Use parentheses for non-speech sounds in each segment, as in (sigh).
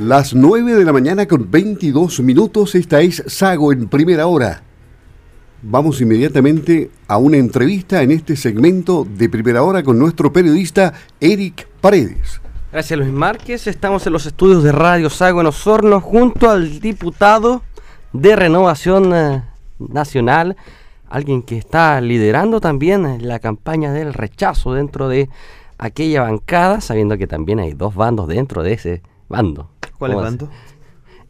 Las 9 de la mañana con 22 minutos, esta es Sago en primera hora. Vamos inmediatamente a una entrevista en este segmento de primera hora con nuestro periodista Eric Paredes. Gracias Luis Márquez, estamos en los estudios de Radio Sago en Osorno junto al diputado de Renovación eh, Nacional, alguien que está liderando también la campaña del rechazo dentro de aquella bancada, sabiendo que también hay dos bandos dentro de ese bando. ¿Cuál es bando?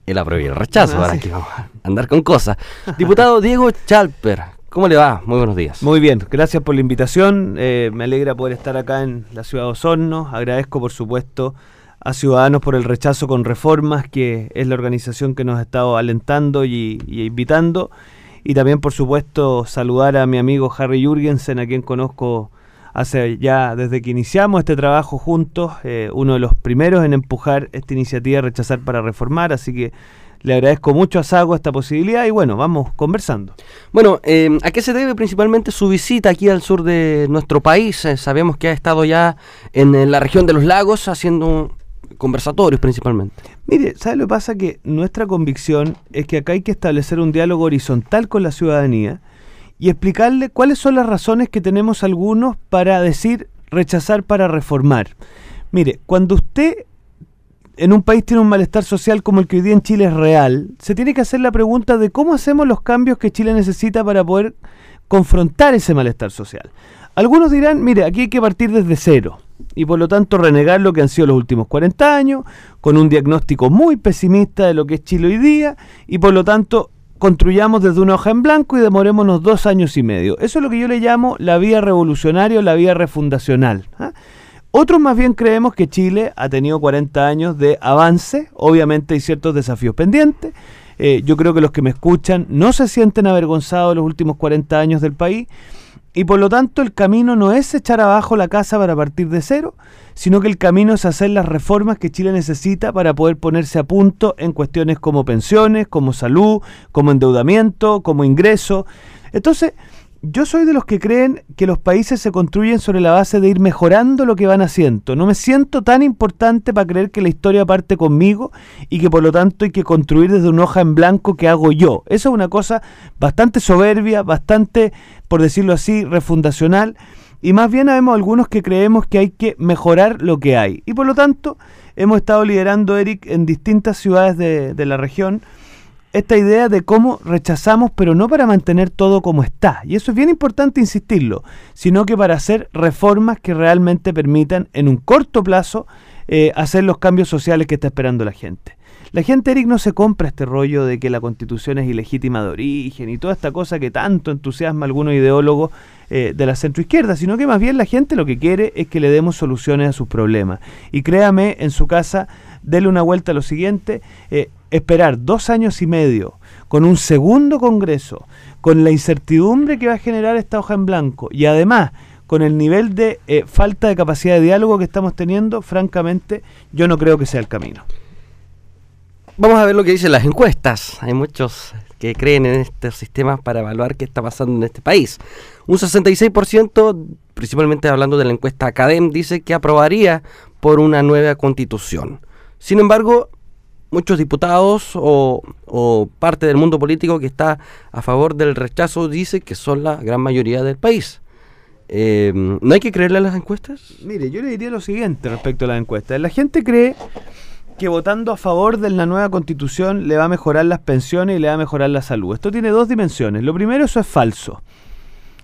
El apruebo y el rechazo, ah, ahora que vamos a andar con cosas. Diputado Diego Chalper, ¿cómo le va? Muy buenos días. Muy bien, gracias por la invitación. Eh, me alegra poder estar acá en la ciudad de Osorno. Agradezco, por supuesto, a Ciudadanos por el rechazo con reformas, que es la organización que nos ha estado alentando y, y invitando. Y también, por supuesto, saludar a mi amigo Harry Jürgensen, a quien conozco hace ya desde que iniciamos este trabajo juntos, eh, uno de los primeros en empujar esta iniciativa Rechazar para Reformar, así que le agradezco mucho a Sago esta posibilidad y bueno, vamos conversando. Bueno, eh, ¿a qué se debe principalmente su visita aquí al sur de nuestro país? Eh, sabemos que ha estado ya en, la región de los lagos haciendo conversatorios principalmente. Mire, ¿sabe lo que pasa? Que nuestra convicción es que acá hay que establecer un diálogo horizontal con la ciudadanía y explicarle cuáles son las razones que tenemos algunos para decir rechazar para reformar. Mire, cuando usted en un país tiene un malestar social como el que hoy día en Chile es real, se tiene que hacer la pregunta de cómo hacemos los cambios que Chile necesita para poder confrontar ese malestar social. Algunos dirán, mire, aquí hay que partir desde cero y por lo tanto renegar lo que han sido los últimos 40 años, con un diagnóstico muy pesimista de lo que es Chile hoy día y por lo tanto construyamos desde una hoja en blanco y demorémonos dos años y medio. Eso es lo que yo le llamo la vía revolucionaria la vía refundacional. ¿ah? Otros más bien creemos que Chile ha tenido 40 años de avance, obviamente hay ciertos desafíos pendientes. Eh, yo creo que los que me escuchan no se sienten avergonzados de los últimos 40 años del país y por lo tanto el camino no es echar abajo la casa para partir de cero, sino que el camino es hacer las reformas que Chile necesita para poder ponerse a punto en cuestiones como pensiones, como salud, como endeudamiento, como ingreso. Entonces, yo soy de los que creen que los países se construyen sobre la base de ir mejorando lo que van haciendo. No me siento tan importante para creer que la historia parte conmigo y que por lo tanto hay que construir desde una hoja en blanco que hago yo. Eso es una cosa bastante soberbia, bastante, por decirlo así, refundacional. Y más bien vemos algunos que creemos que hay que mejorar lo que hay. Y por lo tanto, hemos estado liderando, Eric, en distintas ciudades de, de la región esta idea de cómo rechazamos, pero no para mantener todo como está. Y eso es bien importante insistirlo, sino que para hacer reformas que realmente permitan en un corto plazo eh, hacer los cambios sociales que está esperando la gente. La gente, Eric, no se compra este rollo de que la constitución es ilegítima de origen y toda esta cosa que tanto entusiasma a algunos ideólogos eh, de la centroizquierda, sino que más bien la gente lo que quiere es que le demos soluciones a sus problemas. Y créame, en su casa, dele una vuelta a lo siguiente, eh, esperar dos años y medio con un segundo Congreso, con la incertidumbre que va a generar esta hoja en blanco y además con el nivel de eh, falta de capacidad de diálogo que estamos teniendo, francamente, yo no creo que sea el camino. Vamos a ver lo que dicen las encuestas. Hay muchos que creen en estos sistemas para evaluar qué está pasando en este país. Un 66%, principalmente hablando de la encuesta Academ, dice que aprobaría por una nueva constitución. Sin embargo, muchos diputados o, parte del mundo político que está a favor del rechazo dice que son la gran mayoría del país. Eh, ¿No hay que creerle a las encuestas? Mire, yo le diría lo siguiente respecto a las encuestas. La gente cree que votando a favor de la nueva constitución le va a mejorar las pensiones y le va a mejorar la salud. Esto tiene dos dimensiones. Lo primero, eso es falso.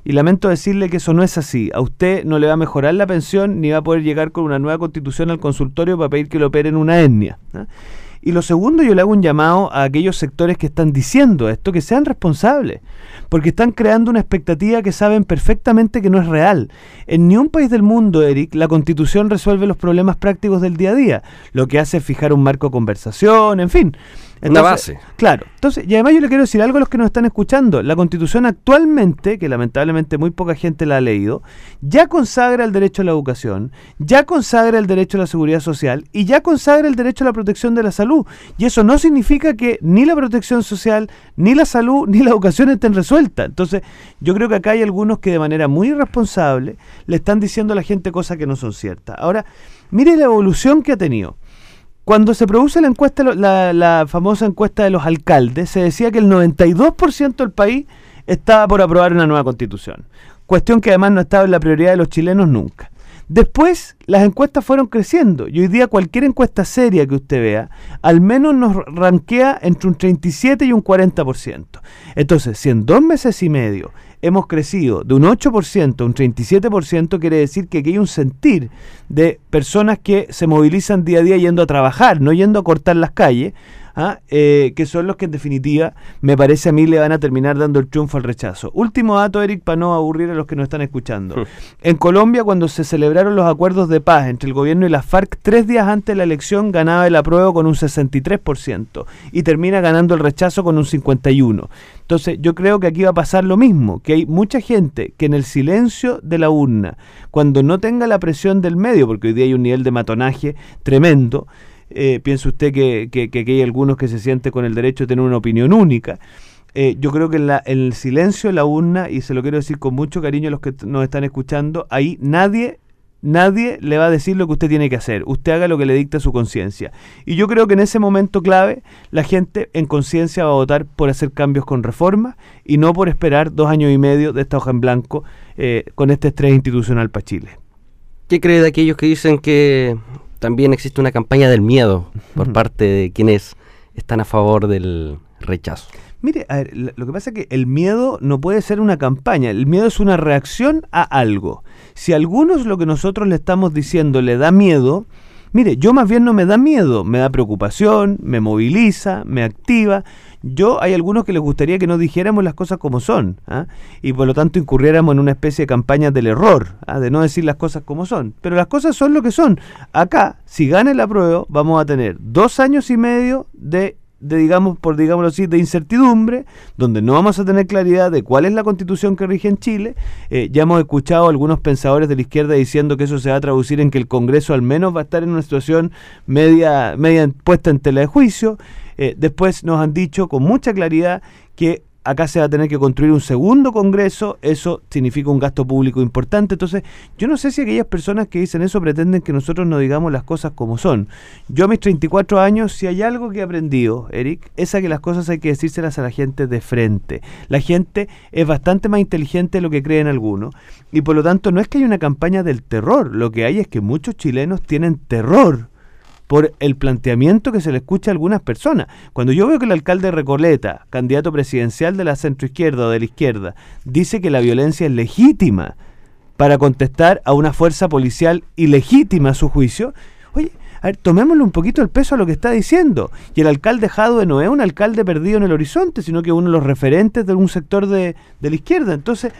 Y lamento decirle que eso no es así. A usted no le va a mejorar la pensión ni va a poder llegar con una nueva constitución al consultorio para pedir que le operen una etnia. ¿ah? Y lo segundo, yo le hago un llamado a aquellos sectores que están diciendo esto, que sean responsables, porque están creando una expectativa que saben perfectamente que no es real. En ni un país del mundo, Eric, la constitución resuelve los problemas prácticos del día a día. Lo que hace es fijar un marco de conversación, en fin. Una base. Claro. Entonces, y además yo le quiero decir algo a los que nos están escuchando. La Constitución actualmente, que lamentablemente muy poca gente la ha leído, ya consagra el derecho a la educación, ya consagra el derecho a la seguridad social y ya consagra el derecho a la protección de la salud. Y eso no significa que ni la protección social, ni la salud, ni la educación estén resueltas. Entonces, yo creo que acá hay algunos que de manera muy irresponsable le están diciendo a la gente cosas que no son ciertas. Ahora, mire la evolución que ha tenido cuando se produce la encuesta, la, famosa encuesta de los alcaldes, se decía que el 92% del país estaba por aprobar una nueva constitución. Cuestión que además no estaba en la prioridad de los chilenos nunca. Después las encuestas fueron creciendo y hoy día cualquier encuesta seria que usted vea, al menos nos ranquea entre un 37 y un 40%. Entonces, si en dos meses y medio hemos crecido de un 8% a un 37%, quiere decir que aquí hay un sentir de personas que se movilizan día a día yendo a trabajar, no yendo a cortar las calles, ¿ah? Eh, que son los que en definitiva me parece a mí le van a terminar dando el triunfo al rechazo. Último dato, Eric, para no aburrir a los que nos están escuchando. En Colombia, cuando se celebraron los acuerdos de paz entre el gobierno y las FARC, tres días antes de la elección ganaba el apruebo con un 63% y termina ganando el rechazo con un 51%. Entonces yo creo que aquí va a pasar lo mismo, que hay mucha gente que en el silencio de la urna, cuando no tenga la presión del medio, porque hoy día hay un nivel de matonaje tremendo, eh, piensa usted que, que, hay algunos que se sienten con el derecho de tener una opinión única. Eh, yo creo que en, la, en, el silencio de la urna, y se lo quiero decir con mucho cariño a los que nos están escuchando, ahí nadie, nadie le va a decir lo que usted tiene que hacer. Usted haga lo que le dicta su conciencia. Y yo creo que en ese momento clave, la gente en conciencia va a votar por hacer cambios con reforma y no por esperar dos años y medio de esta hoja en blanco eh, con este estrés institucional para Chile. ¿Qué cree de aquellos que dicen que también existe una campaña del miedo por parte de quienes están a favor del rechazo. Mire, a ver, lo que pasa es que el miedo no puede ser una campaña, el miedo es una reacción a algo. Si a algunos lo que nosotros le estamos diciendo le da miedo, mire, yo más bien no me da miedo, me da preocupación, me moviliza, me activa. Yo hay algunos que les gustaría que no dijéramos las cosas como son ¿ah? y por lo tanto incurriéramos en una especie de campaña del error, ¿ah? de no decir las cosas como son. Pero las cosas son lo que son. Acá, si gana el apruebo, vamos a tener dos años y medio de de digamos por digámoslo así de incertidumbre donde no vamos a tener claridad de cuál es la constitución que rige en Chile. Eh, ya hemos escuchado a algunos pensadores de la izquierda diciendo que eso se va a traducir en que el Congreso al menos va a estar en una situación media media puesta en tela de juicio. Eh, después nos han dicho con mucha claridad que acá se va a tener que construir un segundo Congreso, eso significa un gasto público importante. Entonces, yo no sé si aquellas personas que dicen eso pretenden que nosotros no digamos las cosas como son. Yo a mis 34 años, si hay algo que he aprendido, Eric, es que las cosas hay que decírselas a la gente de frente. La gente es bastante más inteligente de lo que creen algunos. Y por lo tanto, no es que haya una campaña del terror, lo que hay es que muchos chilenos tienen terror por el planteamiento que se le escucha a algunas personas. Cuando yo veo que el alcalde Recoleta, candidato presidencial de la centroizquierda o de la izquierda, dice que la violencia es legítima para contestar a una fuerza policial ilegítima a su juicio, oye, a ver, tomémosle un poquito el peso a lo que está diciendo. Y el alcalde Jadwe no es un alcalde perdido en el horizonte, sino que uno de los referentes de un sector de, de la izquierda. Entonces,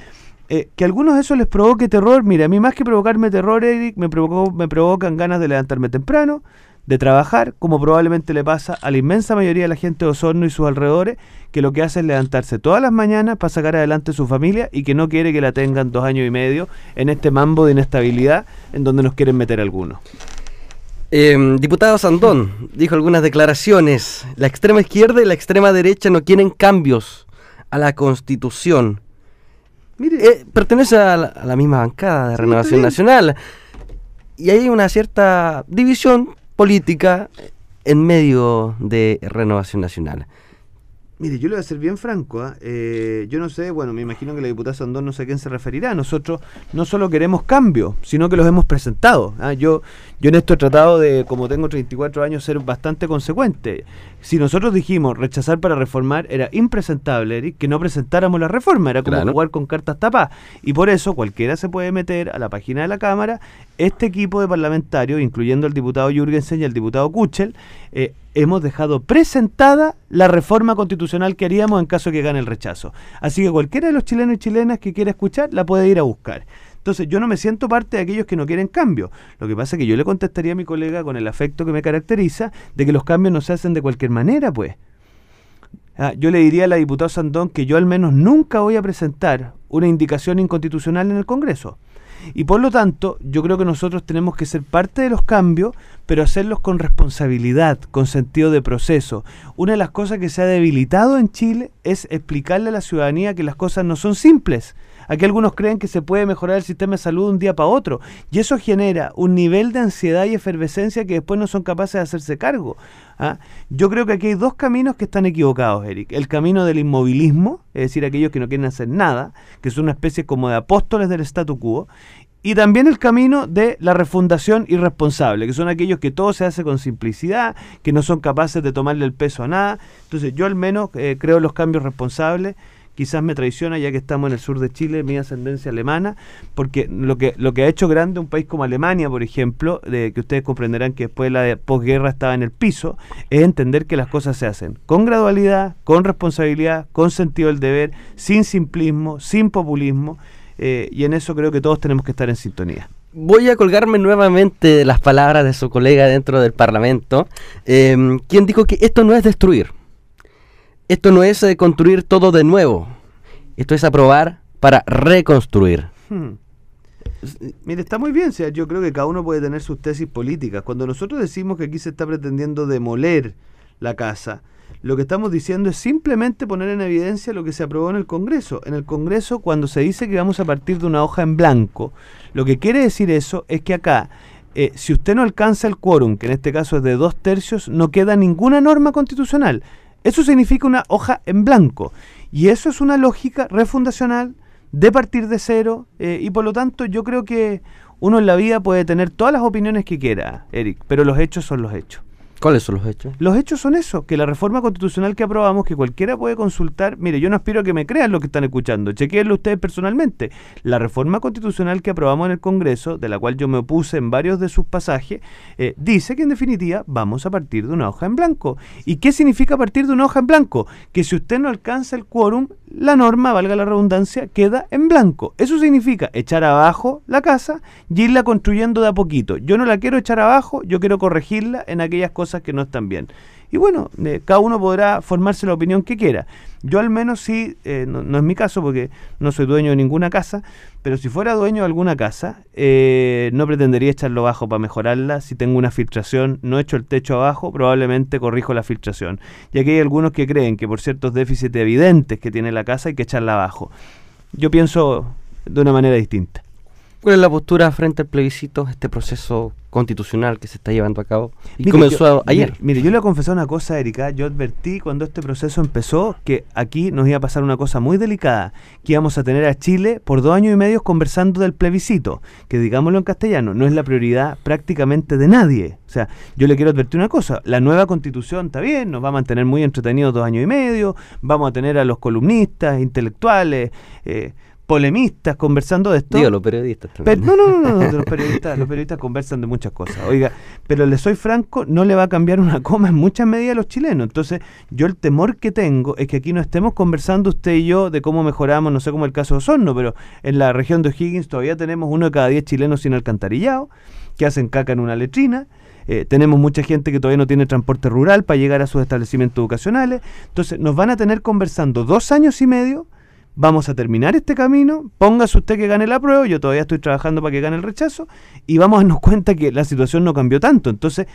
eh, que a algunos de eso les provoque terror, mira, a mí más que provocarme terror, Eric, me, provocó, me provocan ganas de levantarme temprano, de trabajar, como probablemente le pasa a la inmensa mayoría de la gente de Osorno y sus alrededores, que lo que hace es levantarse todas las mañanas para sacar adelante su familia y que no quiere que la tengan dos años y medio en este mambo de inestabilidad en donde nos quieren meter algunos. Em, diputado Sandón dijo algunas declaraciones. La extrema izquierda y la extrema derecha no quieren cambios a la constitución. Mire, eh, pertenece a la, misma bancada de Renovación Nacional. Y hay una cierta división política en medio de Renovación Nacional. Mire, yo le voy a ser bien franco. ¿ah? Eh, yo no sé, bueno, me imagino que la diputada Sandón no sé a quién se referirá. Nosotros no solo queremos cambios, sino que los hemos presentado. ¿ah? Yo, yo en esto he tratado de, como tengo 34 años, ser bastante consecuente. Si nosotros dijimos rechazar para reformar, era impresentable, Eric, que no presentáramos la reforma. Era como jugar con cartas tapadas. Y por eso cualquiera se puede meter a la página de la Cámara. Este equipo de parlamentarios, incluyendo el diputado Jürgensen y el diputado Kuchel, eh, hemos dejado presentada la reforma constitucional que haríamos en caso que gane el rechazo. Así que cualquiera de los chilenos y chilenas que quiera escuchar la puede ir a buscar. Entonces, yo no me siento parte de aquellos que no quieren cambio. Lo que pasa es que yo le contestaría a mi colega con el afecto que me caracteriza de que los cambios no se hacen de cualquier manera, pues. Ah, yo le diría a la diputada Sandón que yo al menos nunca voy a presentar una indicación inconstitucional en el Congreso. Y por lo tanto, yo creo que nosotros tenemos que ser parte de los cambios, pero hacerlos con responsabilidad, con sentido de proceso. Una de las cosas que se ha debilitado en Chile es explicarle a la ciudadanía que las cosas no son simples Aquí algunos creen que se puede mejorar el sistema de salud de un día para otro. Y eso genera un nivel de ansiedad y efervescencia que después no son capaces de hacerse cargo. ¿ah? Yo creo que aquí hay dos caminos que están equivocados, Eric. El camino del inmovilismo, es decir, aquellos que no quieren hacer nada, que son una especie como de apóstoles del statu quo, y también el camino de la refundación irresponsable, que son aquellos que todo se hace con simplicidad, que no son capaces de tomarle el peso a nada. Entonces yo al menos eh, creo los cambios responsables. Quizás me traiciona ya que estamos en el sur de Chile, mi ascendencia alemana, porque lo que, lo que ha hecho grande un país como Alemania, por ejemplo, de que ustedes comprenderán que después de la posguerra estaba en el piso, es entender que las cosas se hacen con gradualidad, con responsabilidad, con sentido del deber, sin simplismo, sin populismo eh, y en eso creo que todos tenemos que estar en sintonía. Voy a colgarme nuevamente de las palabras de su colega dentro del Parlamento, em, quien dijo que esto no es destruir, esto no es eh, construir todo de nuevo, esto es aprobar para reconstruir. Hmm. Mire, está muy bien, sea, yo creo que cada uno puede tener sus tesis políticas. Cuando nosotros decimos que aquí se está pretendiendo demoler la casa, lo que estamos diciendo es simplemente poner en evidencia lo que se aprobó en el Congreso. En el Congreso, cuando se dice que vamos a partir de una hoja en blanco, lo que quiere decir eso es que acá, eh, si usted no alcanza el quórum, que en este caso es de dos tercios, no queda ninguna norma constitucional. Eso significa una hoja en blanco. Y eso es una lógica refundacional de partir de cero. Eh, y por lo tanto, yo creo que uno en la vida puede tener todas las opiniones que quiera, Eric, pero los hechos son los hechos. ¿Cuáles son los hechos? Los hechos son eso, que la reforma constitucional que aprobamos, que cualquiera puede consultar, mire, yo no aspiro a que me crean lo que están escuchando, chequeenlo ustedes personalmente. La reforma constitucional que aprobamos en el Congreso, de la cual yo me opuse en varios de sus pasajes, eh, dice que en definitiva vamos a partir de una hoja en blanco. ¿Y qué significa partir de una hoja en blanco? Que si usted no alcanza el quórum, la norma, valga la redundancia, queda en blanco. Eso significa echar abajo la casa y irla construyendo de a poquito. Yo no la quiero echar abajo, yo quiero corregirla en aquellas cosas que no están bien. Y bueno, eh, cada uno podrá formarse la opinión que quiera. Yo al menos sí, eh, no, es mi caso porque no soy dueño de ninguna casa, pero si fuera dueño de alguna casa, eh, no pretendería echarlo abajo para mejorarla. Si tengo una filtración, no echo el techo abajo, probablemente corrijo la filtración. Y aquí hay algunos que creen que por ciertos déficits evidentes que tiene la casa hay que echarla abajo. Yo pienso de una manera distinta. ¿Cuál es la postura frente al plebiscito, este proceso constitucional que se está llevando a cabo? Y comenzó ayer. Mire, yo le he confesado una cosa, Erika. Yo advertí cuando este proceso empezó que aquí nos iba a pasar una cosa muy delicada, que íbamos a tener a Chile por dos años y medio conversando del plebiscito, que digámoslo en castellano, no es la prioridad prácticamente de nadie. O sea, yo le quiero advertir una cosa, la nueva constitución está bien, nos va a mantener muy entretenidos dos años y medio, vamos a tener a los columnistas, intelectuales, eh, polemistas conversando de esto. Digo, los periodistas no, no, no, no, (laughs) los periodistas, los periodistas conversan de muchas cosas. Oiga, pero le soy franco, no le va a cambiar una coma en muchas medidas a los chilenos. Entonces, yo el temor que tengo es que aquí no estemos conversando usted y yo de cómo mejoramos, no sé cómo el caso de Osorno, pero en la región de O'Higgins todavía tenemos uno de cada diez chilenos sin alcantarillado, que hacen caca en una letrina. Eh, tenemos mucha gente que todavía no tiene transporte rural para llegar a sus establecimientos educacionales. Entonces, nos van a tener conversando dos años y medio vamos a terminar este camino, póngase usted que gane la prueba, yo todavía estoy trabajando para que gane el rechazo, y vamos a darnos cuenta que la situación no cambió tanto. Entonces,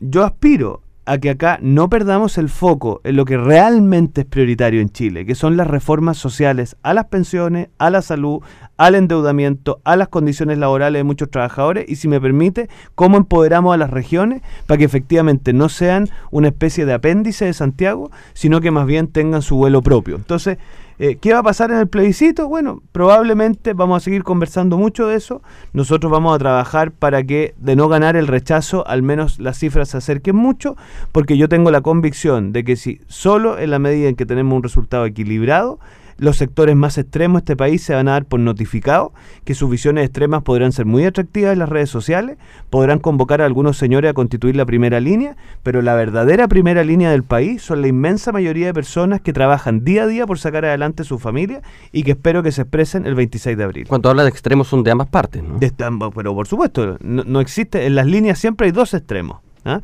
yo aspiro a que acá no perdamos el foco en lo que realmente es prioritario en Chile, que son las reformas sociales a las pensiones, a la salud, al endeudamiento, a las condiciones laborales de muchos trabajadores y si me permite, cómo empoderamos a las regiones para que efectivamente no sean una especie de apéndice de Santiago, sino que más bien tengan su vuelo propio. Entonces, eh, ¿Qué va a pasar en el plebiscito? Bueno, probablemente vamos a seguir conversando mucho de eso. Nosotros vamos a trabajar para que de no ganar el rechazo, al menos las cifras se acerquen mucho, porque yo tengo la convicción de que si solo en la medida en que tenemos un resultado equilibrado, los sectores más extremos de este país se van a dar por notificado, que sus visiones extremas podrán ser muy atractivas en las redes sociales, podrán convocar a algunos señores a constituir la primera línea, pero la verdadera primera línea del país son la inmensa mayoría de personas que trabajan día a día por sacar adelante su familia y que espero que se expresen el 26 de abril. Cuando habla de extremos son de ambas partes, ¿no? De pero por supuesto, no, existe, en las líneas siempre hay dos extremos. ¿ah?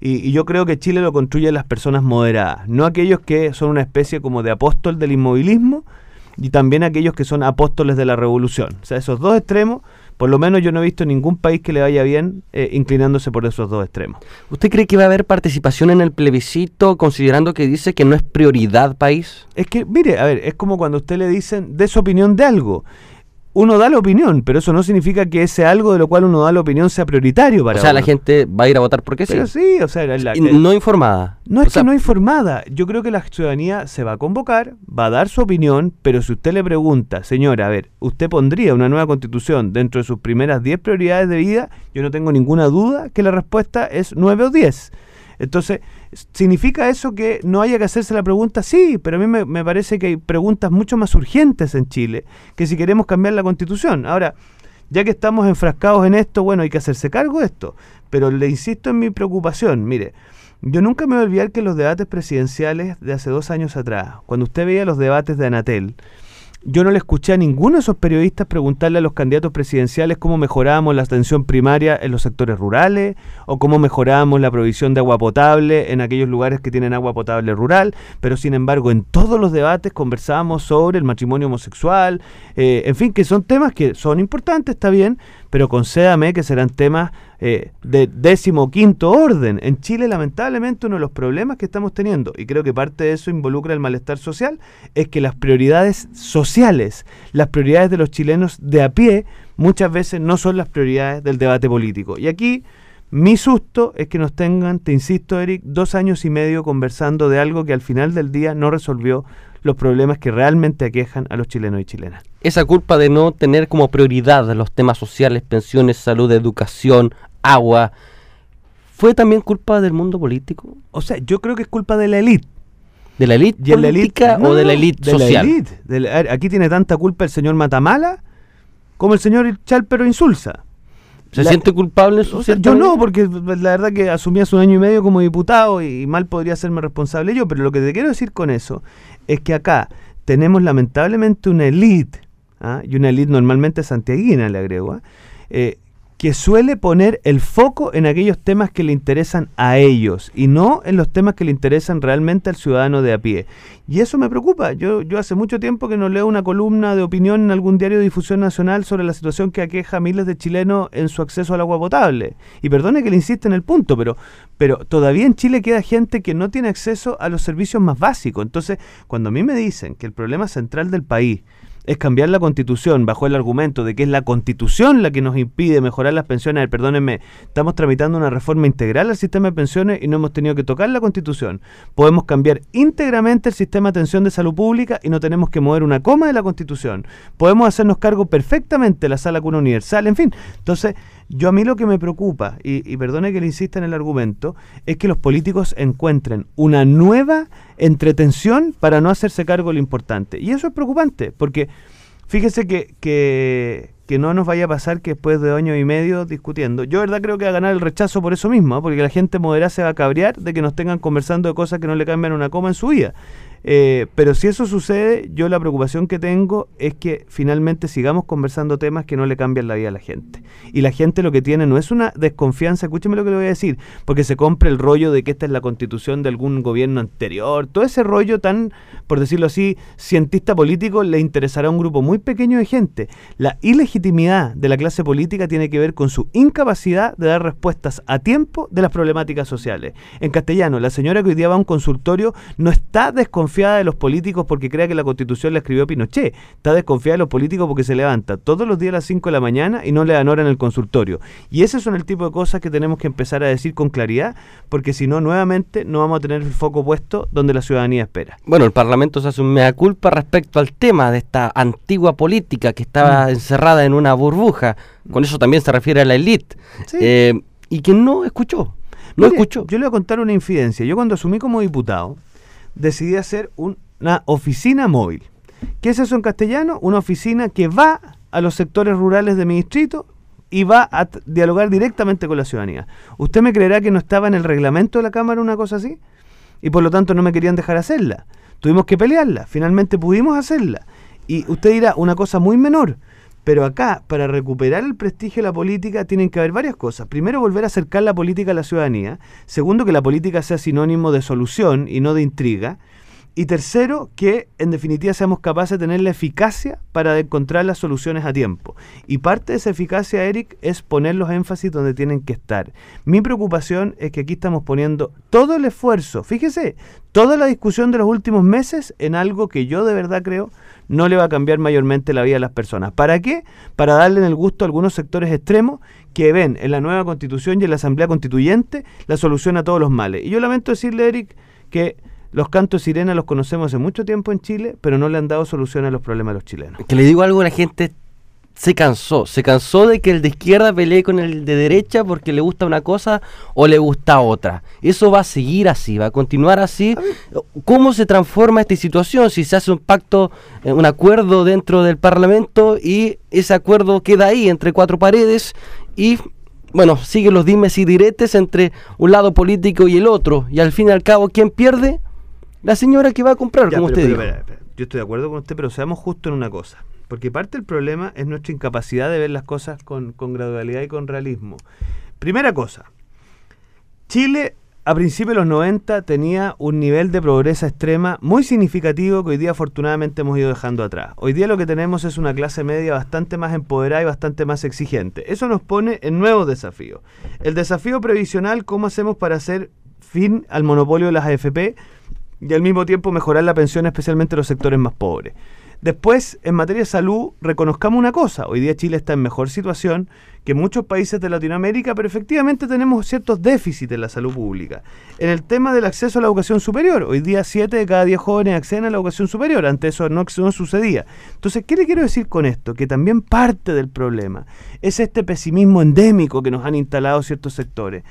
Y, yo creo que Chile lo construye las personas moderadas, no aquellos que son una especie como de apóstol del inmovilismo y también aquellos que son apóstoles de la revolución. O sea, esos dos extremos Por lo menos yo no he visto ningún país que le vaya bien eh, inclinándose por esos dos extremos. ¿Usted cree que va a haber participación en el plebiscito considerando que dice que no es prioridad país? Es que, mire, a ver, es como cuando a usted le dicen de su opinión de algo uno da la opinión, pero eso no significa que ese algo de lo cual uno da la opinión sea prioritario para O sea, la gente va a ir a votar porque sí. Pero sí, o sea, la, no informada. No es que no informada. Yo creo que la ciudadanía se va a convocar, va a dar su opinión, pero si usted le pregunta, señora, a ver, ¿usted pondría una nueva constitución dentro de sus primeras 10 prioridades de vida? Yo no tengo ninguna duda que la respuesta es 9 o 10. Entonces, ¿significa eso que no haya que hacerse la pregunta? Sí, pero a mí me, parece que hay preguntas mucho más urgentes en Chile que si queremos cambiar la constitución. Ahora, ya que estamos enfrascados en esto, bueno, hay que hacerse cargo de esto. Pero le insisto en mi preocupación. Mire, yo nunca me voy a olvidar que los debates presidenciales de hace dos años atrás, cuando usted veía los debates de Anatel, yo no le escuché a ninguno de esos periodistas preguntarle a los candidatos presidenciales cómo mejorábamos la atención primaria en los sectores rurales o cómo mejorábamos la provisión de agua potable en aquellos lugares que tienen agua potable rural, pero sin embargo en todos los debates conversábamos sobre el matrimonio homosexual, eh, en fin, que son temas que son importantes, está bien, pero concédame que serán temas eh, de décimo quinto orden. En Chile, lamentablemente, uno de los problemas que estamos teniendo, y creo que parte de eso involucra el malestar social, es que las prioridades sociales, las prioridades de los chilenos de a pie, muchas veces no son las prioridades del debate político. Y aquí mi susto es que nos tengan, te insisto, Eric, dos años y medio conversando de algo que al final del día no resolvió los problemas que realmente aquejan a los chilenos y chilenas. Esa culpa de no tener como prioridad los temas sociales, pensiones, salud, educación, agua, ¿fue también culpa del mundo político? O sea, yo creo que es culpa de la élite. ¿De la élite política o de la élite social? De la aquí tiene tanta culpa el señor Matamala como el señor Chalpero Insulsa. ¿Se siente culpable o Yo no, porque la verdad que asumí hace un año y medio como diputado y mal podría serme responsable yo, pero lo que te quiero decir con eso es que acá tenemos lamentablemente una élite, ¿ah? y una élite normalmente santiaguina, le agrego, ¿ah? eh, que suele poner el foco en aquellos temas que le interesan a ellos y no en los temas que le interesan realmente al ciudadano de a pie. Y eso me preocupa. Yo, yo hace mucho tiempo que no leo una columna de opinión en algún diario de difusión nacional sobre la situación que aqueja a miles de chilenos en su acceso al agua potable. Y perdone que le insiste en el punto, pero, pero todavía en Chile queda gente que no tiene acceso a los servicios más básicos. Entonces, cuando a mí me dicen que el problema central del país es cambiar la constitución bajo el argumento de que es la constitución la que nos impide mejorar las pensiones. Perdónenme, estamos tramitando una reforma integral al sistema de pensiones y no hemos tenido que tocar la constitución. Podemos cambiar íntegramente el sistema de atención de salud pública y no tenemos que mover una coma de la constitución. Podemos hacernos cargo perfectamente la sala cuna universal, en fin. Entonces, yo a mí lo que me preocupa, y, perdone que le insista en el argumento, es que los políticos encuentren una nueva entretención para no hacerse cargo de lo importante. Y eso es preocupante, porque fíjese que, que, que no nos vaya a pasar que después de año y medio discutiendo, yo verdad creo que va a ganar el rechazo por eso mismo, ¿eh? porque la gente moderada se va a cabrear de que nos tengan conversando de cosas que no le cambian una coma en su vida. Eh, pero si eso sucede, yo la preocupación que tengo es que finalmente sigamos conversando temas que no le cambian la vida a la gente. Y la gente lo que tiene no es una desconfianza, escúcheme lo que le voy a decir, porque se compre el rollo de que esta es la constitución de algún gobierno anterior. Todo ese rollo tan, por decirlo así, cientista político le interesará a un grupo muy pequeño de gente. La ilegitimidad de la clase política tiene que ver con su incapacidad de dar respuestas a tiempo de las problemáticas sociales. En castellano, la señora que hoy día va a un consultorio no está desconfiada desconfiada de los políticos porque crea que la constitución la escribió Pinochet. Está desconfiada de los políticos porque se levanta todos los días a las 5 de la mañana y no le dan hora en el consultorio. Y ese son el tipo de cosas que tenemos que empezar a decir con claridad, porque si no, nuevamente no vamos a tener el foco puesto donde la ciudadanía espera. Bueno, el Parlamento se hace un mea culpa respecto al tema de esta antigua política que estaba mm. encerrada en una burbuja. Con eso también se refiere a la élite. Eh, y que no escuchó. No escuchó. Yo le voy a contar una infidencia. Yo cuando asumí como diputado, decidí hacer una oficina móvil. ¿Qué es eso en castellano? Una oficina que va a los sectores rurales de mi distrito y va a dialogar directamente con la ciudadanía. ¿Usted me creerá que no estaba en el reglamento de la Cámara una cosa así? Y por lo tanto no me querían dejar hacerla. Tuvimos que pelearla, finalmente pudimos hacerla. Y usted dirá, una cosa muy menor, pero acá, para recuperar el prestigio de la política, tienen que haber varias cosas. Primero, volver a acercar la política a la ciudadanía. Segundo, que la política sea sinónimo de solución y no de intriga. Y tercero, que en definitiva seamos capaces de tener la eficacia para encontrar las soluciones a tiempo. Y parte de esa eficacia, Eric, es poner los énfasis donde tienen que estar. Mi preocupación es que aquí estamos poniendo todo el esfuerzo, fíjese, toda la discusión de los últimos meses en algo que yo de verdad creo no le va a cambiar mayormente la vida a las personas. ¿Para qué? Para darle en el gusto a algunos sectores extremos que ven en la nueva constitución y en la asamblea constituyente la solución a todos los males. Y yo lamento decirle, Eric, que los cantos sirena los conocemos hace mucho tiempo en Chile, pero no le han dado solución a los problemas a los chilenos. Que le digo algo, la gente se cansó, se cansó de que el de izquierda pelee con el de derecha porque le gusta una cosa o le gusta otra. Eso va a seguir así, va a continuar así. ¿Cómo se transforma esta situación si se hace un pacto, eh, un acuerdo dentro del Parlamento y ese acuerdo queda ahí entre cuatro paredes y bueno, siguen los dimes y diretes entre un lado político y el otro y al fin y al cabo ¿quién pierde? La señora que va a comprar, como usted dijo. Yo estoy de acuerdo con usted, pero seamos justos en una cosa. Porque parte del problema es nuestra incapacidad de ver las cosas con, con gradualidad y con realismo. Primera cosa, Chile a principios de los 90 tenía un nivel de pobreza extrema muy significativo que hoy día afortunadamente hemos ido dejando atrás. Hoy día lo que tenemos es una clase media bastante más empoderada y bastante más exigente. Eso nos pone en nuevos desafíos. El desafío previsional, ¿cómo hacemos para hacer fin al monopolio de las AFP? Y al mismo tiempo mejorar la pensión, especialmente en los sectores más pobres. Después, en materia de salud, reconozcamos una cosa. Hoy día Chile está en mejor situación que muchos países de Latinoamérica, pero efectivamente tenemos ciertos déficits en la salud pública. En el tema del acceso a la educación superior, hoy día 7 de cada 10 jóvenes acceden a la educación superior, antes eso no, sucedía. Entonces, ¿qué le quiero decir con esto? Que también parte del problema es este pesimismo endémico que nos han instalado ciertos sectores,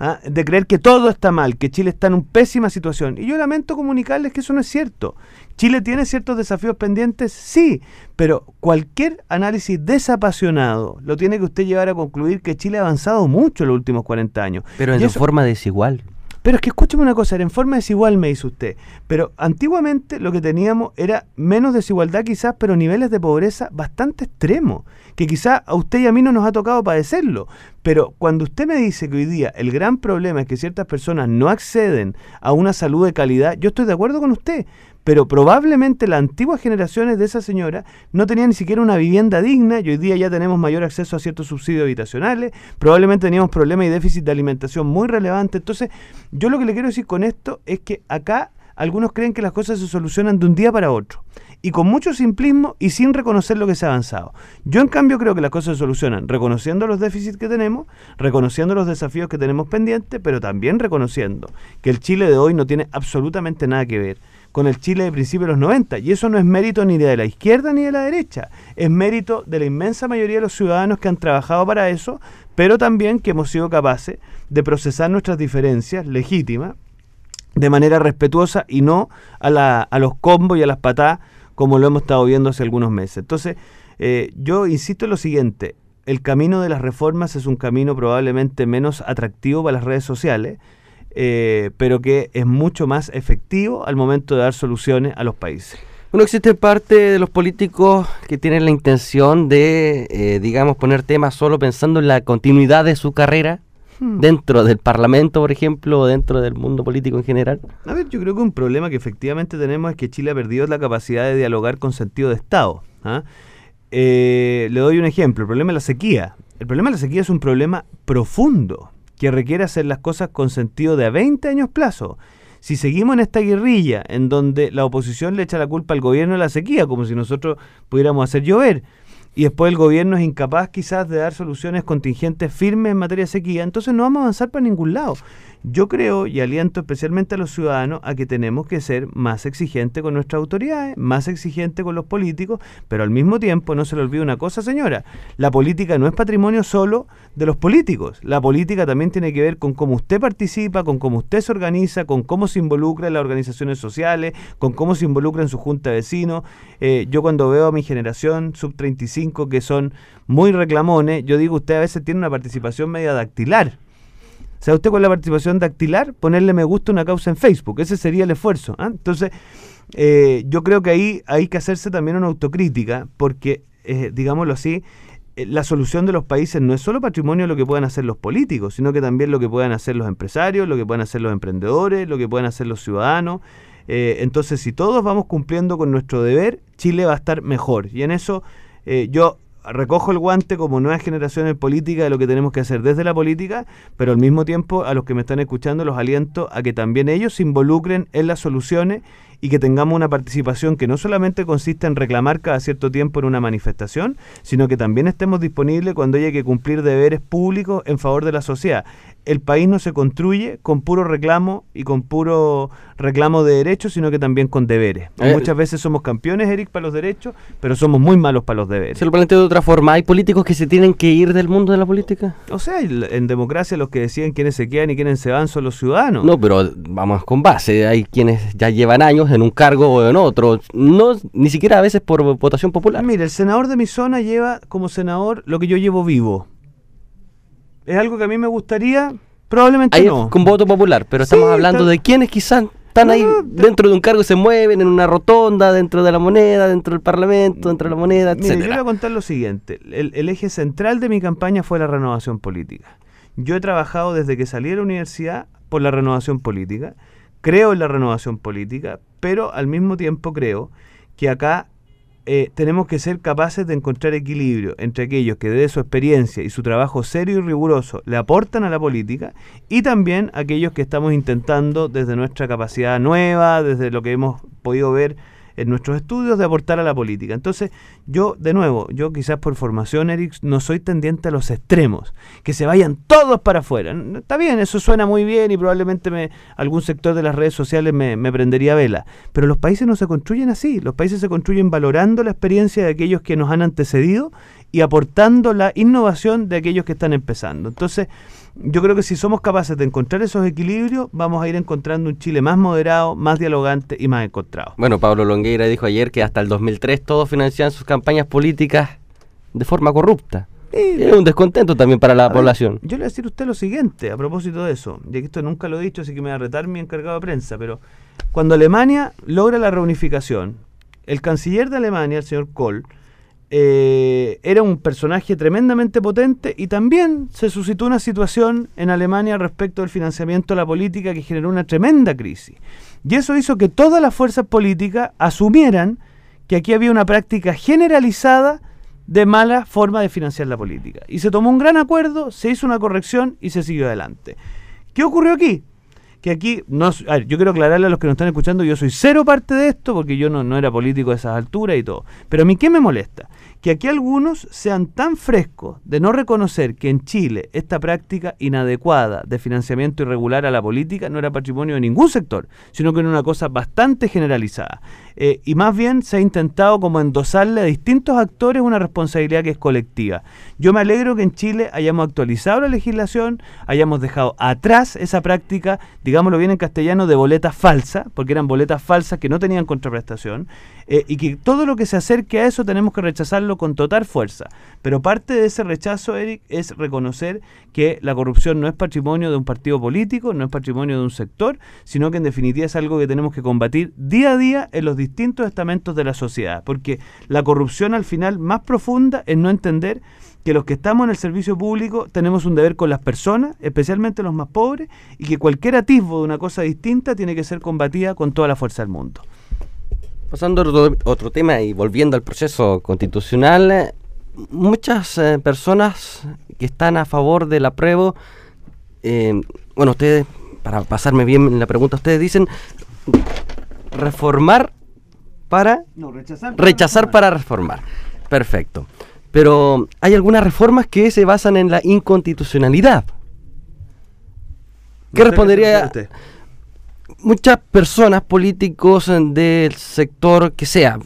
¿ah? de creer que todo está mal, que Chile está en una pésima situación. Y yo lamento comunicarles que eso no es cierto. ¿Chile tiene ciertos desafíos pendientes? Sí, pero cualquier análisis desapasionado lo tiene que usted llevar a concluir que Chile ha avanzado mucho en los últimos 40 años. Pero en forma desigual. Pero es que escúcheme una cosa, era en forma desigual, me dice usted. Pero antiguamente lo que teníamos era menos desigualdad quizás, pero niveles de pobreza bastante extremos, que quizás a usted y a mí no nos ha tocado padecerlo. Pero cuando usted me dice que hoy día el gran problema es que ciertas personas no acceden a una salud de calidad, yo estoy de acuerdo con usted pero probablemente las antiguas generaciones de esa señora no tenían ni siquiera una vivienda digna y hoy día ya tenemos mayor acceso a ciertos subsidios habitacionales, probablemente teníamos problemas y déficit de alimentación muy relevantes. Entonces, yo lo que le quiero decir con esto es que acá algunos creen que las cosas se solucionan de un día para otro y con mucho simplismo y sin reconocer lo que se ha avanzado. Yo en cambio creo que las cosas se solucionan reconociendo los déficits que tenemos, reconociendo los desafíos que tenemos pendientes, pero también reconociendo que el Chile de hoy no tiene absolutamente nada que ver con el Chile de principios de los 90. Y eso no es mérito ni de la izquierda ni de la derecha, es mérito de la inmensa mayoría de los ciudadanos que han trabajado para eso, pero también que hemos sido capaces de procesar nuestras diferencias legítimas de manera respetuosa y no a, la, a los combos y a las patadas como lo hemos estado viendo hace algunos meses. Entonces, eh, yo insisto en lo siguiente, el camino de las reformas es un camino probablemente menos atractivo para las redes sociales, eh, pero que es mucho más efectivo al momento de dar soluciones a los países. Bueno, existe parte de los políticos que tienen la intención de, eh, digamos, poner temas solo pensando en la continuidad de su carrera hmm. dentro del Parlamento, por ejemplo, o dentro del mundo político en general. A ver, yo creo que un problema que efectivamente tenemos es que Chile ha perdido la capacidad de dialogar con sentido de Estado. ¿ah? Eh, le doy un ejemplo, el problema de la sequía. El problema de la sequía es un problema profundo que requiere hacer las cosas con sentido de a 20 años plazo. Si seguimos en esta guerrilla en donde la oposición le echa la culpa al gobierno de la sequía, como si nosotros pudiéramos hacer llover, y después el gobierno es incapaz quizás de dar soluciones contingentes firmes en materia de sequía, entonces no vamos a avanzar para ningún lado. Yo creo y aliento especialmente a los ciudadanos a que tenemos que ser más exigentes con nuestras autoridades, más exigentes con los políticos, pero al mismo tiempo no se le olvide una cosa, señora, la política no es patrimonio solo de los políticos, la política también tiene que ver con cómo usted participa, con cómo usted se organiza, con cómo se involucra en las organizaciones sociales, con cómo se involucra en su junta de vecinos. Eh, yo cuando veo a mi generación sub 35 que son muy reclamones, yo digo, usted a veces tiene una participación media dactilar o sea, usted con la participación dactilar, ponerle me gusta una causa en Facebook, ese sería el esfuerzo. ¿ah? Entonces, eh, yo creo que ahí hay que hacerse también una autocrítica, porque, eh, digámoslo así, eh, la solución de los países no es solo patrimonio lo que puedan hacer los políticos, sino que también lo que puedan hacer los empresarios, lo que puedan hacer los emprendedores, lo que puedan hacer los ciudadanos. Entonces, si todos vamos cumpliendo con nuestro deber, Chile va a estar mejor. Y en eso eh, yo recojo el guante como nuevas generaciones políticas de lo que tenemos que hacer desde la política, pero al mismo tiempo a los que me están escuchando los aliento a que también ellos se involucren en las soluciones y que tengamos una participación que no solamente consiste en reclamar cada cierto tiempo en una manifestación, sino que también estemos disponibles cuando haya que cumplir deberes públicos en favor de la sociedad el país no se construye con puro reclamo y con puro reclamo de derechos, sino que también con deberes. Eh, muchas veces somos campeones, Eric, para los derechos, pero somos muy malos para los deberes. Se lo planteo de otra forma. ¿Hay políticos que se tienen que ir del mundo de la política? O sea, en democracia los que deciden quiénes se quedan y quiénes se van son los ciudadanos. No, pero vamos con base. Hay quienes ya llevan años en un cargo o en otro. No, ni siquiera a veces por votación popular. Mire, el senador de mi zona lleva como senador lo que yo llevo vivo ¿Es algo que a mí me gustaría? Probablemente no. Con voto popular, pero estamos hablando de quienes quizás están ahí dentro de un cargo, se mueven en una rotonda, dentro de la moneda, dentro del parlamento, dentro de la moneda, etc. Yo voy a contar lo siguiente. El, eje central de mi campaña fue la renovación política. Yo he trabajado desde que salí de la universidad por la renovación política. Creo en la renovación política, pero al mismo tiempo creo que acá eh, tenemos que ser capaces de encontrar equilibrio entre aquellos que de su experiencia y su trabajo serio y riguroso le aportan a la política y también aquellos que estamos intentando desde nuestra capacidad nueva, desde lo que hemos podido ver en nuestros estudios de aportar a la política. Entonces, yo, de nuevo, yo quizás por formación, Eric, no soy tendiente a los extremos, que se vayan todos para afuera. Está bien, eso suena muy bien y probablemente me, algún sector de las redes sociales me, me prendería vela, pero los países no se construyen así, los países se construyen valorando la experiencia de aquellos que nos han antecedido y aportando la innovación de aquellos que están empezando. Entonces, yo creo que si somos capaces de encontrar esos equilibrios, vamos a ir encontrando un Chile más moderado, más dialogante y más encontrado. Bueno, Pablo Longueira dijo ayer que hasta el 2003 todos financiaban sus campañas políticas de forma corrupta. es un descontento también para la población. yo le voy a decir a usted lo siguiente a propósito de eso, ya que esto nunca lo he dicho, así que me va a retar mi encargado de prensa, pero cuando Alemania logra la reunificación, el canciller de Alemania, el señor Kohl, eh, era un personaje tremendamente potente y también se suscitó una situación en Alemania respecto del financiamiento de la política que generó una tremenda crisis. Y eso hizo que todas las fuerzas políticas asumieran que aquí había una práctica generalizada de mala forma de financiar la política. Y se tomó un gran acuerdo, se hizo una corrección y se siguió adelante. ¿Qué ocurrió aquí? que aquí, no, yo quiero aclararle a los que nos están escuchando, yo soy cero parte de esto porque yo no, no era político de esas alturas y todo. Pero a mí, ¿qué me molesta? Que aquí algunos sean tan frescos de no reconocer que en Chile esta práctica inadecuada de financiamiento irregular a la política no era patrimonio de ningún sector, sino que era una cosa bastante generalizada. Eh, y más bien se ha intentado como endosarle a distintos actores una responsabilidad que es colectiva. Yo me alegro que en Chile hayamos actualizado la legislación, hayamos dejado atrás esa práctica, digámoslo bien en castellano, de boletas falsas, porque eran boletas falsas que no tenían contraprestación, eh, y que todo lo que se acerque a eso tenemos que rechazarlo con total fuerza. Pero parte de ese rechazo, Eric, es reconocer que la corrupción no es patrimonio de un partido político, no es patrimonio de un sector, sino que en definitiva es algo que tenemos que combatir día a día en los distintos estamentos de la sociedad, porque la corrupción al final más profunda es no entender que los que estamos en el servicio público tenemos un deber con las personas, especialmente los más pobres, y que cualquier atisbo de una cosa distinta tiene que ser combatida con toda la fuerza del mundo. Pasando a otro, tema y volviendo al proceso constitucional, muchas eh, personas que están a favor del apruebo, eh, bueno, ustedes, para pasarme bien la pregunta, ustedes dicen reformar para... rechazar, para reformar. Perfecto. Pero hay algunas reformas que se basan en la inconstitucionalidad. ¿Qué respondería usted? muchas personas, políticos del sector que sea,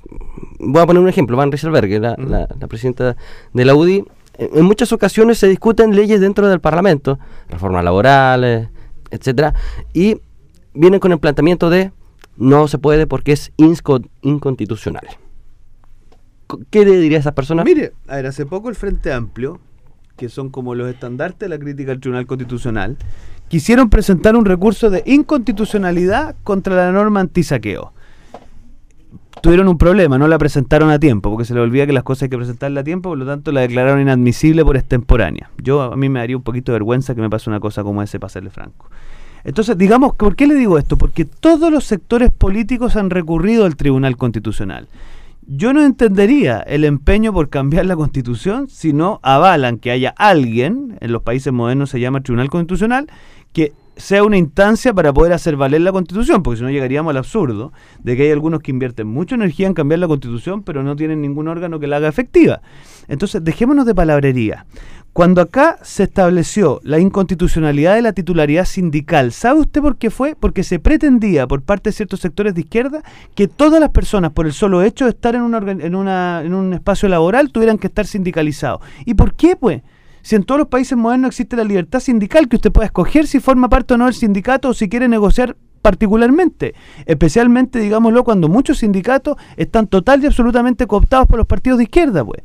voy a poner un ejemplo, Van Rieselberg, la, la, presidenta de la UDI, en muchas ocasiones se discuten leyes dentro del Parlamento, reformas laborales, etcétera, y vienen con el planteamiento de no se puede porque es inconstitucional. ¿Qué le diría a esas personas? Mire, a ver, hace poco el Frente Amplio, que son como los estandartes de la crítica al Tribunal Constitucional, quisieron presentar un recurso de inconstitucionalidad contra la norma antisaqueo. Tuvieron un problema, no la presentaron a tiempo, porque se le olvida que las cosas hay que presentarla a tiempo, por lo tanto la declararon inadmisible por extemporánea. Yo a mí me daría un poquito de vergüenza que me pase una cosa como ese, para serle franco. Entonces, digamos, ¿por qué le digo esto? Porque todos los sectores políticos han recurrido al Tribunal Constitucional. Yo no entendería el empeño por cambiar la constitución si no avalan que haya alguien, en los países modernos se llama Tribunal Constitucional, que sea una instancia para poder hacer valer la constitución, porque si no llegaríamos al absurdo de que hay algunos que invierten mucha energía en cambiar la constitución, pero no tienen ningún órgano que la haga efectiva. Entonces, dejémonos de palabrería. Cuando acá se estableció la inconstitucionalidad de la titularidad sindical, ¿sabe usted por qué fue? Porque se pretendía por parte de ciertos sectores de izquierda que todas las personas, por el solo hecho de estar en, en, una, en un espacio laboral, tuvieran que estar sindicalizados. ¿Y por qué, pues? Si en todos los países modernos existe la libertad sindical, que usted pueda escoger si forma parte o no del sindicato o si quiere negociar particularmente, especialmente, digámoslo, cuando muchos sindicatos están total y absolutamente cooptados por los partidos de izquierda, pues.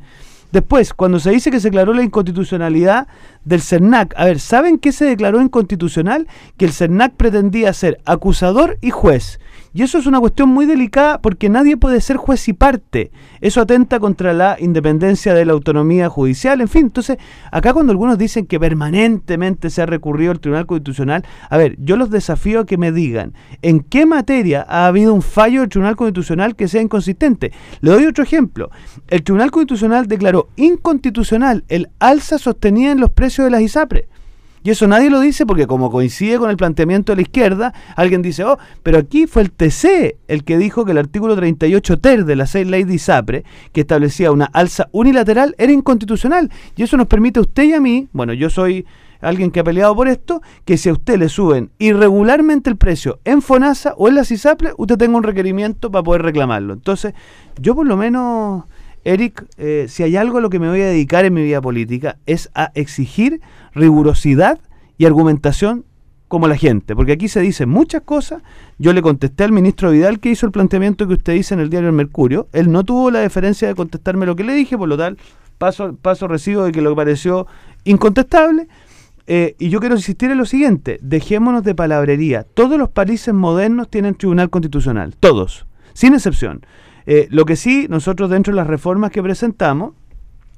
Después, cuando se dice que se declaró la inconstitucionalidad del CERNAC, a ver, ¿saben qué se declaró inconstitucional? Que el CERNAC pretendía ser acusador y juez. Y eso es una cuestión muy delicada porque nadie puede ser juez y parte. Eso atenta contra la independencia de la autonomía judicial, en fin. Entonces, acá cuando algunos dicen que permanentemente se ha recurrido al Tribunal Constitucional, a ver, yo los desafío a que me digan en qué materia ha habido un fallo del Tribunal Constitucional que sea inconsistente. Le doy otro ejemplo. El Tribunal Constitucional declaró inconstitucional el alza sostenida en los precios de las ISAPRES. Y eso nadie lo dice porque como coincide con el planteamiento de la izquierda, alguien dice, oh, pero aquí fue el TC el que dijo que el artículo 38 ter de la ley de ISAPRE, que establecía una alza unilateral, era inconstitucional. Y eso nos permite a usted y a mí, bueno, yo soy alguien que ha peleado por esto, que si a usted le suben irregularmente el precio en FONASA o en las ISAPRE, usted tenga un requerimiento para poder reclamarlo. Entonces, yo por lo menos... Eric, eh, si hay algo a lo que me voy a dedicar en mi vida política es a exigir rigurosidad y argumentación como la gente, porque aquí se dicen muchas cosas. Yo le contesté al ministro Vidal que hizo el planteamiento que usted dice en el diario El Mercurio. Él no tuvo la deferencia de contestarme lo que le dije, por lo tal, paso, paso recibo de que lo pareció incontestable. Eh, y yo quiero insistir en lo siguiente, dejémonos de palabrería. Todos los países modernos tienen tribunal constitucional, todos, sin excepción. Eh, lo que sí, nosotros dentro de las reformas que presentamos,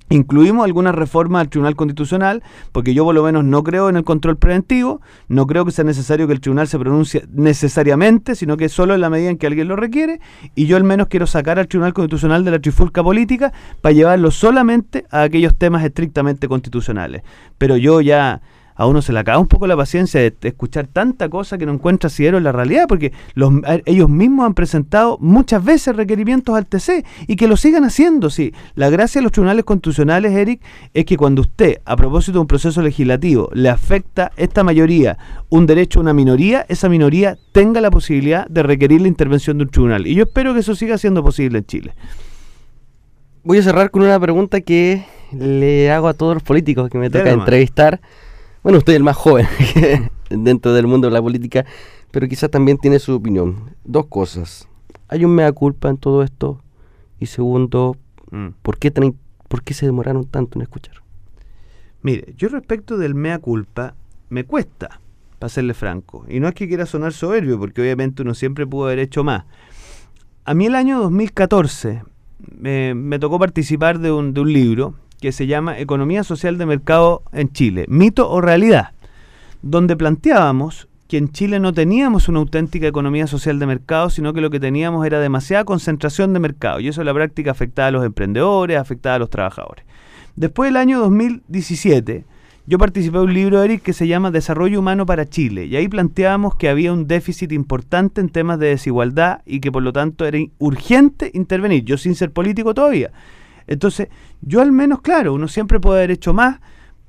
Incluimos algunas reformas al Tribunal Constitucional, porque yo por lo menos no creo en el control preventivo, no creo que sea necesario que el tribunal se pronuncie necesariamente, sino que solo en la medida en que alguien lo requiere, y yo al menos quiero sacar al Tribunal Constitucional de la trifulca política para llevarlo solamente a aquellos temas estrictamente constitucionales. Pero yo ya a uno se le acaba un poco la paciencia de, escuchar tanta cosa que no encuentra asidero en la realidad, porque los, ellos mismos han presentado muchas veces requerimientos al TC y que lo sigan haciendo. Sí, la gracia de los tribunales constitucionales, Eric, es que cuando usted, a propósito de un proceso legislativo, le afecta esta mayoría un derecho a una minoría, esa minoría tenga la posibilidad de requerir la intervención de un tribunal. Y yo espero que eso siga siendo posible en Chile. Voy a cerrar con una pregunta que le hago a todos los políticos que me toca entrevistar. Bueno, usted es el más joven (laughs) dentro del mundo de la política, pero quizás también tiene su opinión. Dos cosas. ¿Hay un mea culpa en todo esto? Y segundo, mm. ¿por, qué ¿por qué se demoraron tanto en escuchar? Mire, yo respecto del mea culpa, me cuesta, para serle franco. Y no es que quiera sonar soberbio, porque obviamente uno siempre pudo haber hecho más. A mí el año 2014 me tocó participar de un, de un libro que se llama Economía Social de Mercado en Chile, mito o realidad, donde planteábamos que en Chile no teníamos una auténtica economía social de mercado, sino que lo que teníamos era demasiada concentración de mercado, y eso en la práctica afectaba a los emprendedores, afectaba a los trabajadores. Después del año 2017, yo participé en un libro, Eric, que se llama Desarrollo Humano para Chile, y ahí planteábamos que había un déficit importante en temas de desigualdad y que por lo tanto era urgente intervenir, yo sin ser político todavía, entonces, yo al menos, claro, uno siempre puede haber hecho más,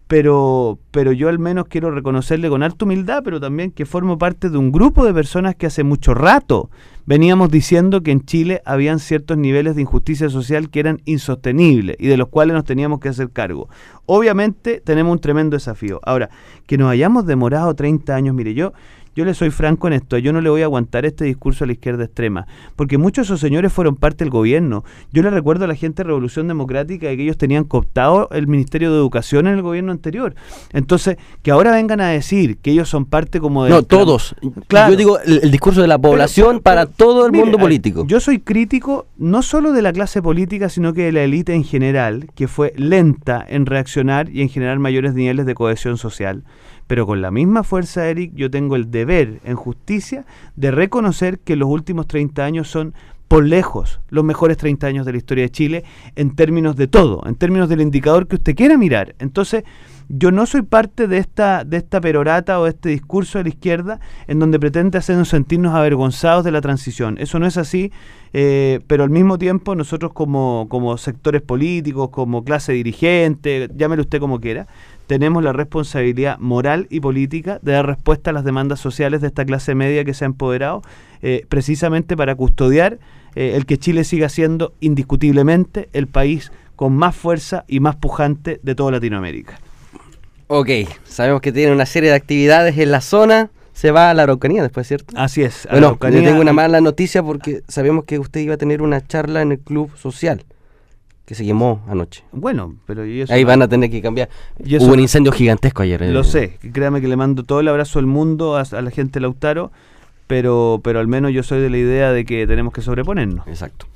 pero, pero yo al menos quiero reconocerle con alta humildad, pero también que formo parte de un grupo de personas que hace mucho rato veníamos diciendo que en Chile habían ciertos niveles de injusticia social que eran insostenibles y de los cuales nos teníamos que hacer cargo. Obviamente tenemos un tremendo desafío. Ahora, que nos hayamos demorado 30 años, mire, yo, yo le soy franco en esto, yo no le voy a aguantar este discurso a la izquierda extrema, porque muchos de esos señores fueron parte del gobierno. Yo le recuerdo a la gente de Revolución Democrática que ellos tenían cooptado el Ministerio de Educación en el gobierno anterior. Entonces, que ahora vengan a decir que ellos son parte como de... No, todos. Claro. Yo digo el, discurso de la población para todo el mundo político. Yo soy crítico no solo de la clase política, sino que de la élite en general, que fue lenta en reaccionar y en generar mayores niveles de cohesión social. Pero con la misma fuerza, Eric, yo tengo el deber en justicia de reconocer que los últimos 30 años son por lejos los mejores 30 años de la historia de Chile en términos de todo, en términos del indicador que usted quiera mirar. Entonces, yo no soy parte de esta, de esta perorata o de este discurso de la izquierda en donde pretende hacernos sentirnos avergonzados de la transición. Eso no es así, eh, pero al mismo tiempo nosotros como, como sectores políticos, como clase dirigente, llámelo usted como quiera, tenemos la responsabilidad moral y política de dar respuesta a las demandas sociales de esta clase media que se ha empoderado, eh, precisamente para custodiar eh, el que Chile siga siendo indiscutiblemente el país con más fuerza y más pujante de toda Latinoamérica. Ok, sabemos que tiene una serie de actividades en la zona. Se va a la Araucanía después, ¿cierto? Así es. bueno, yo tengo una mala noticia porque sabemos que usted iba a tener una charla en el Club Social que se quemó anoche. Bueno, pero ahí van a tener que cambiar. Hubo un incendio gigantesco ayer. Lo eh. sé, créame que le mando todo el abrazo del mundo a, la gente de Lautaro, pero, pero al menos yo soy de la idea de que tenemos que sobreponernos. Exacto.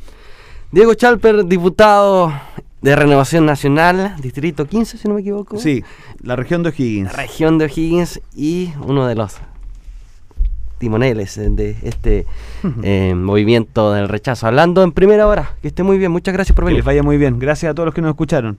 Diego Chalper, diputado de Renovación Nacional, Distrito 15, si no me equivoco. Sí, la región de O'Higgins. La región de O'Higgins y uno de los timoneles de este (laughs) eh, movimiento del rechazo. Hablando en primera hora, que esté muy bien, muchas gracias por venir. Que les vaya muy bien, gracias a todos los que nos escucharon.